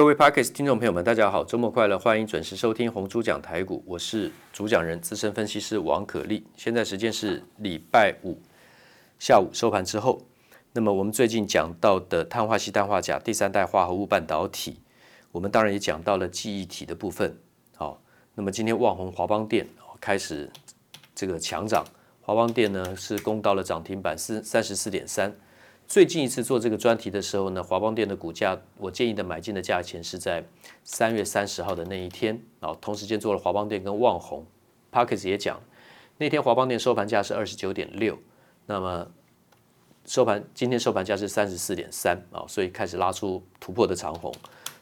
各位 Podcast 听众朋友们，大家好，周末快乐！欢迎准时收听红猪讲台股，我是主讲人资深分析师王可立。现在时间是礼拜五下午收盘之后。那么我们最近讲到的碳化矽、氮化镓第三代化合物半导体，我们当然也讲到了记忆体的部分。好，那么今天旺宏、华邦电开始这个强涨，华邦电呢是攻到了涨停板四三十四点三。最近一次做这个专题的时候呢，华邦电的股价，我建议的买进的价钱是在三月三十号的那一天，然后同时间做了华邦电跟旺宏，Parkes 也讲，那天华邦电收盘价是二十九点六，那么收盘今天收盘价是三十四点三啊，所以开始拉出突破的长红。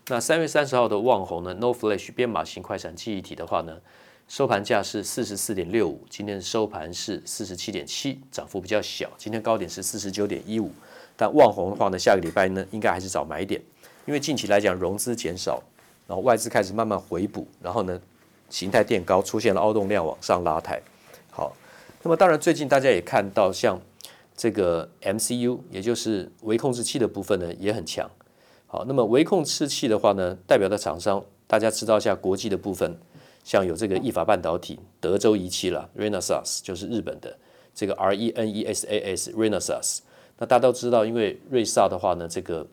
那三月三十号的旺宏呢，No Flash 编码型快闪记忆体的话呢，收盘价是四十四点六五，今天收盘是四十七点七，涨幅比较小，今天高点是四十九点一五。但旺宏的话呢，下个礼拜呢，应该还是找买点，因为近期来讲融资减少，然后外资开始慢慢回补，然后呢，形态垫高，出现了凹动量往上拉抬。好，那么当然最近大家也看到，像这个 MCU，也就是微控制器的部分呢，也很强。好，那么微控制器的话呢，代表的厂商大家知道一下国际的部分，像有这个意法半导体、德州仪器啦，Renesas 就是日本的这个 R E N E S A S Renesas。那大家都知道，因为瑞萨的话呢，这个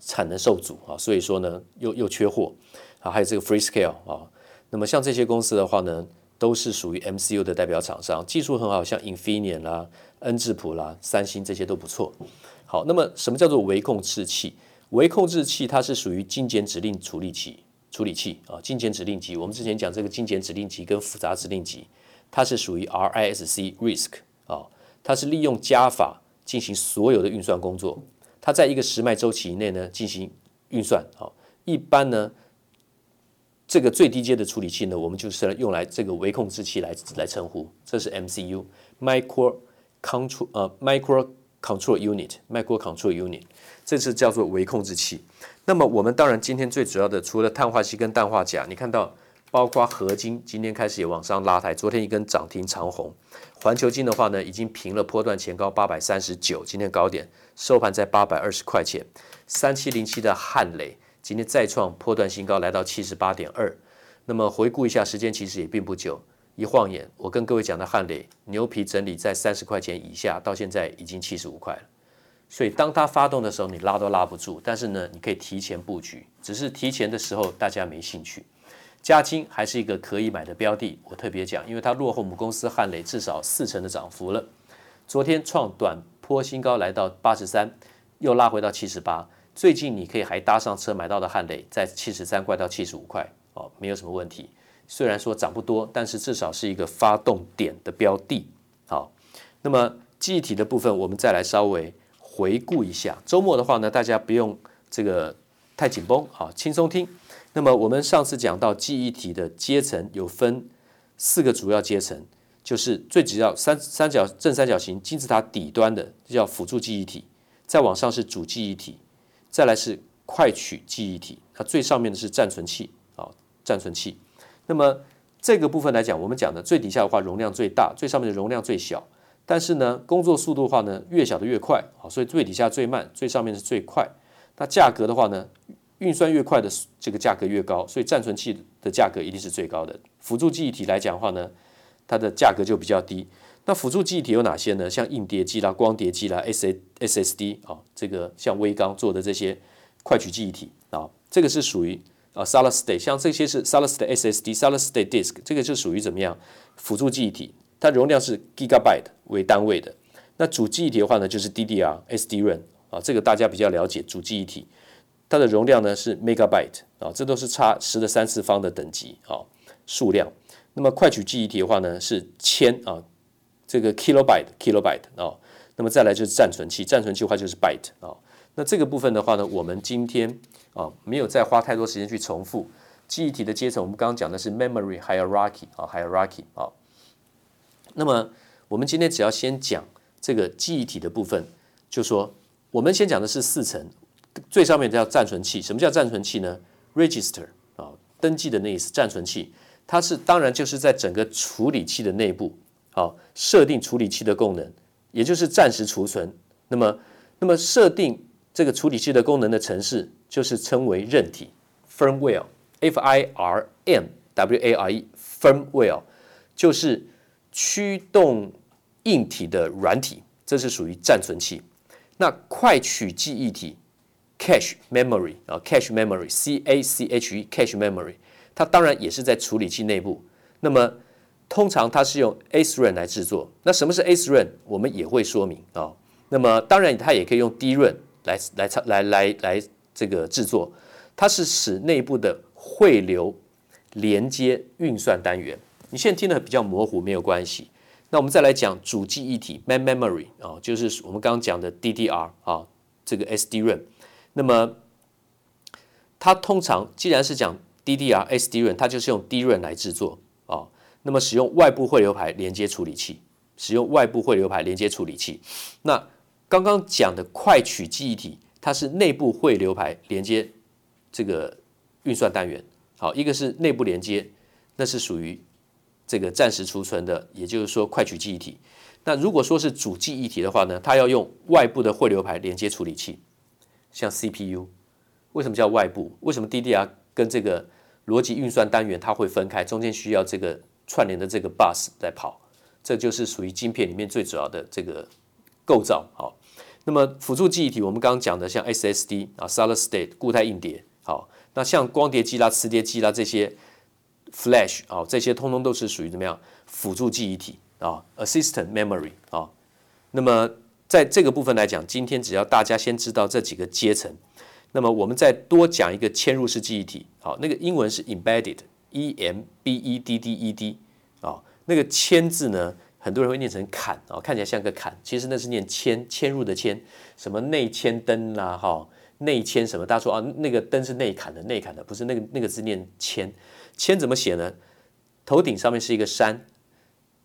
产能受阻啊，所以说呢又又缺货啊，还有这个 Freescale 啊，那么像这些公司的话呢，都是属于 MCU 的代表厂商，技术很好，像 Infineon 啦、恩智浦啦、三星这些都不错。好，那么什么叫做微控制器？微控制器它是属于精简指令处理器，处理器啊，精简指令集。我们之前讲这个精简指令集跟复杂指令集，它是属于 RISC RISC 啊，它是利用加法。进行所有的运算工作，它在一个时脉周期以内呢进行运算。好，一般呢，这个最低阶的处理器呢，我们就是用来这个微控制器来来称呼，这是 MCU，Micro Control 呃 Micro Control Unit，Micro Control Unit，这是叫做微控制器。那么我们当然今天最主要的，除了碳化矽跟氮化镓，你看到。包括合金今天开始也往上拉抬，昨天一根涨停长红。环球金的话呢，已经平了波段前高八百三十九，今天高点收盘在八百二十块钱。三七零七的汉雷今天再创波段新高，来到七十八点二。那么回顾一下时间，其实也并不久，一晃眼，我跟各位讲的汉雷牛皮整理在三十块钱以下，到现在已经七十五块了。所以当它发动的时候，你拉都拉不住。但是呢，你可以提前布局，只是提前的时候大家没兴趣。嘉晶还是一个可以买的标的，我特别讲，因为它落后母公司汉磊至少四成的涨幅了。昨天创短波新高，来到八十三，又拉回到七十八。最近你可以还搭上车买到的汉磊，在七十三块到七十五块，哦，没有什么问题。虽然说涨不多，但是至少是一个发动点的标的。好，那么记忆体的部分，我们再来稍微回顾一下。周末的话呢，大家不用这个太紧绷，好，轻松听。那么我们上次讲到记忆体的阶层有分四个主要阶层，就是最主要三三角正三角形金字塔底端的叫辅助记忆体，再往上是主记忆体，再来是快取记忆体，它最上面的是暂存器啊，暂存器。那么这个部分来讲，我们讲的最底下的话容量最大，最上面的容量最小，但是呢工作速度的话呢越小的越快啊，所以最底下最慢，最上面是最快。那价格的话呢？运算越快的这个价格越高，所以暂存器的价格一定是最高的。辅助记忆体来讲的话呢，它的价格就比较低。那辅助记忆体有哪些呢？像硬碟机啦、光碟机啦、S S S D 啊，这个像威刚做的这些快取记忆体啊，这个是属于啊 Solid State，像这些是 Solid State S S D、Solid State Disk，这个就属于怎么样？辅助记忆体，它容量是 Gigabyte 为单位的。那主记忆体的话呢，就是 D D R、SDRAM 啊，这个大家比较了解主记忆体。它的容量呢是 megabyte 啊，这都是差十的三次方的等级啊数量。那么快取记忆体的话呢是千啊，这个 kilobyte kilobyte 啊。那么再来就是暂存器，暂存器的话就是 byte 啊。那这个部分的话呢，我们今天啊没有再花太多时间去重复记忆体的阶层。我们刚刚讲的是 memory hierarchy 啊 hierarchy 啊。那么我们今天只要先讲这个记忆体的部分，就说我们先讲的是四层。最上面叫暂存器，什么叫暂存器呢？Register 啊，登记的那意思。暂存器，它是当然就是在整个处理器的内部，好设定处理器的功能，也就是暂时储存。那么，那么设定这个处理器的功能的程式，就是称为韧体 （firmware），F I R M W A R E，firmware 就是驱动硬体的软体，这是属于暂存器。那快取记忆体 （cache memory） 啊，cache memory，C A C H E，cache memory，它当然也是在处理器内部。那么通常它是用 SRAM 来制作。那什么是 SRAM？我们也会说明啊。那么当然它也可以用 DRAM 来来来来来这个制作。它是使内部的汇流连接运算单元。你现在听得比较模糊，没有关系。那我们再来讲主记忆体 （main memory） 啊，就是我们刚刚讲的 DDR 啊，这个 SDRAM。那么它通常既然是讲 DDR、SDRAM，它就是用 DRAM 来制作啊。那么使用外部汇流排连接处理器，使用外部汇流排连接处理器。那刚刚讲的快取记忆体，它是内部汇流排连接这个运算单元。好，一个是内部连接，那是属于。这个暂时储存的，也就是说快取记忆体。那如果说是主记忆体的话呢，它要用外部的汇流排连接处理器，像 CPU。为什么叫外部？为什么 DDR 跟这个逻辑运算单元它会分开？中间需要这个串联的这个 bus 来跑，这就是属于晶片里面最主要的这个构造。好，那么辅助记忆体，我们刚刚讲的像 SSD 啊，Solid State 固态硬碟。好，那像光碟机啦、磁碟机啦这些。Flash 啊，这些通通都是属于怎么样辅助记忆体啊，Assistant Memory 啊。那么在这个部分来讲，今天只要大家先知道这几个阶层，那么我们再多讲一个嵌入式记忆体。好，那个英文是 Embedded，E M B E D D E D 啊。那个嵌字呢，很多人会念成坎啊，看起来像个坎，其实那是念嵌，嵌入的嵌，什么内嵌灯啦，哈，内嵌什么？大家说啊，那个灯是内坎的，内坎的不是那个那个字念嵌。铅怎么写呢？头顶上面是一个山，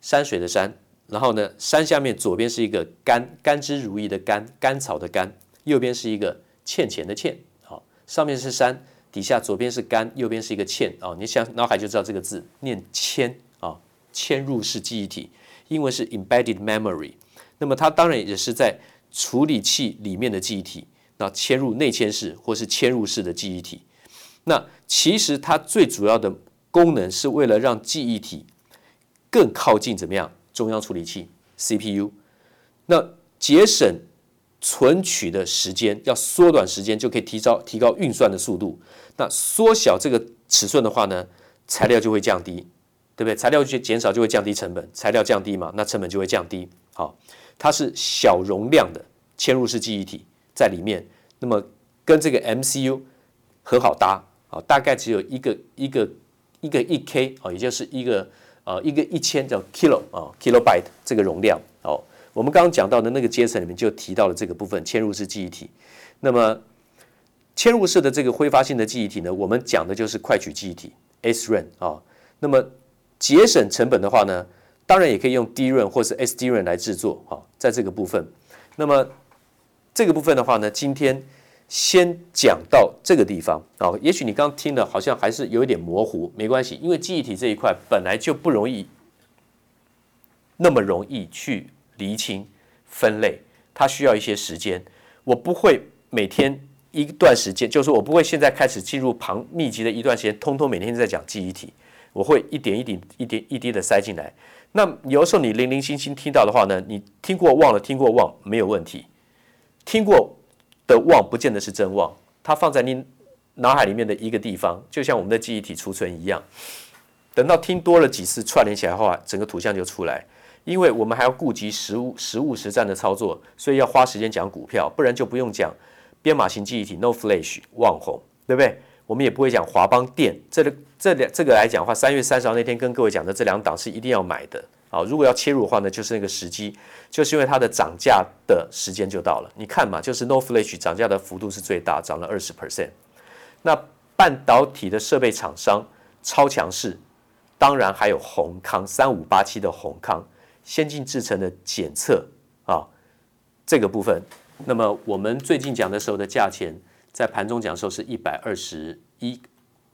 山水的山，然后呢，山下面左边是一个甘，甘之如饴的甘，甘草的甘，右边是一个欠钱的欠，好，上面是山，底下左边是甘，右边是一个欠，哦，你想脑海就知道这个字念嵌啊，嵌入式记忆体，英文是 embedded memory，那么它当然也是在处理器里面的记忆体，那嵌入内嵌式或是嵌入式的记忆体。那其实它最主要的功能是为了让记忆体更靠近怎么样中央处理器 CPU，那节省存取的时间，要缩短时间就可以提高提高运算的速度。那缩小这个尺寸的话呢，材料就会降低，对不对？材料就减少就会降低成本，材料降低嘛，那成本就会降低。好，它是小容量的嵌入式记忆体在里面，那么跟这个 MCU 很好搭。啊，大概只有一个一个一个一 K 啊，也就是一个呃一个一千叫 kilo 啊 kilobyte 这个容量哦。我们刚刚讲到的那个阶层里面就提到了这个部分嵌入式记忆体。那么嵌入式的这个挥发性的记忆体呢，我们讲的就是快取记忆体 SRAM 啊。那么节省成本的话呢，当然也可以用 DRAM 或是 SDRAM 来制作啊，在这个部分。那么这个部分的话呢，今天。先讲到这个地方啊，也许你刚听的好像还是有一点模糊，没关系，因为记忆体这一块本来就不容易那么容易去厘清分类，它需要一些时间。我不会每天一段时间，就是我不会现在开始进入庞密集的一段时间，通通每天在讲记忆体，我会一点一点、一点一滴的塞进来。那有时候你零零星星听到的话呢，你听过忘了，听过忘没有问题，听过。的忘不见得是真望，它放在你脑海里面的一个地方，就像我们的记忆体储存一样。等到听多了几次串联起来的话，整个图像就出来。因为我们还要顾及实物、实物实战的操作，所以要花时间讲股票，不然就不用讲编码型记忆体，no Flash） 旺红，对不对？我们也不会讲华邦电。这个这两这个来讲的话，三月三十号那天跟各位讲的这两档是一定要买的。啊，如果要切入的话呢，就是那个时机，就是因为它的涨价的时间就到了。你看嘛，就是 No Flash 涨价的幅度是最大，涨了二十 percent。那半导体的设备厂商超强势，当然还有宏康三五八七的宏康先进制程的检测啊，这个部分。那么我们最近讲的时候的价钱，在盘中讲的时候是一百二十一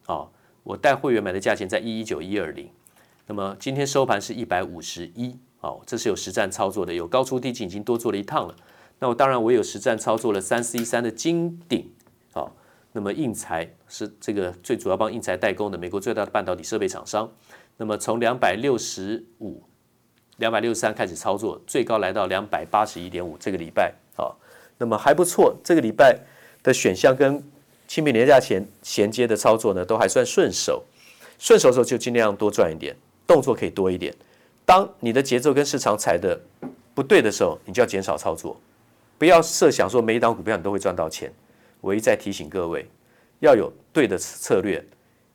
啊，我带会员买的价钱在一一九一二零。那么今天收盘是一百五十一，哦，这是有实战操作的，有高出低进，已经多做了一趟了。那我当然我有实战操作了三四一三的金鼎，哦，那么应材是这个最主要帮应材代工的美国最大的半导体设备厂商。那么从两百六十五、两百六十三开始操作，最高来到两百八十一点五。这个礼拜啊，那么还不错。这个礼拜的选项跟清明连假前衔接的操作呢，都还算顺手。顺手的时候就尽量多赚一点，动作可以多一点。当你的节奏跟市场踩的不对的时候，你就要减少操作，不要设想说每一档股票你都会赚到钱。我一再提醒各位，要有对的策略，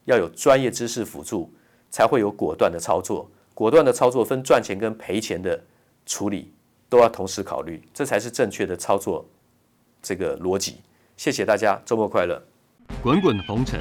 要有专业知识辅助，才会有果断的操作。果断的操作分赚钱跟赔钱的处理，都要同时考虑，这才是正确的操作这个逻辑。谢谢大家，周末快乐！滚滚红尘，